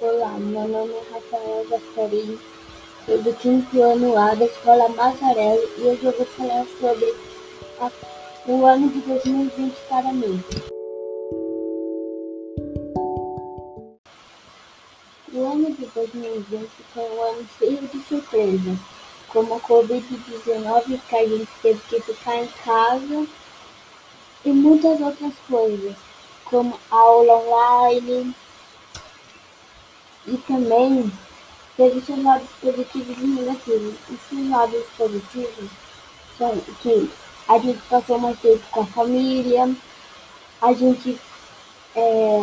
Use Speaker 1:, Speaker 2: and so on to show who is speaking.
Speaker 1: meu nome é Rafael Gasparim, sou do quinto ano A da Escola Mazzarelli e hoje eu vou falar sobre a, o ano de 2020 para mim. O ano de 2020 foi um ano cheio de surpresas, como a Covid-19 que a gente teve que ficar em casa e muitas outras coisas, como aula online, e também teve seus lados positivos e negativos. E seus lados positivos são que a gente passou mais tempo com a família, a gente é,